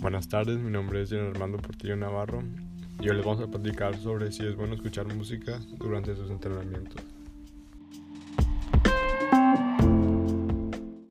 Buenas tardes, mi nombre es Armando Portillo Navarro y hoy les vamos a platicar sobre si es bueno escuchar música durante sus entrenamientos.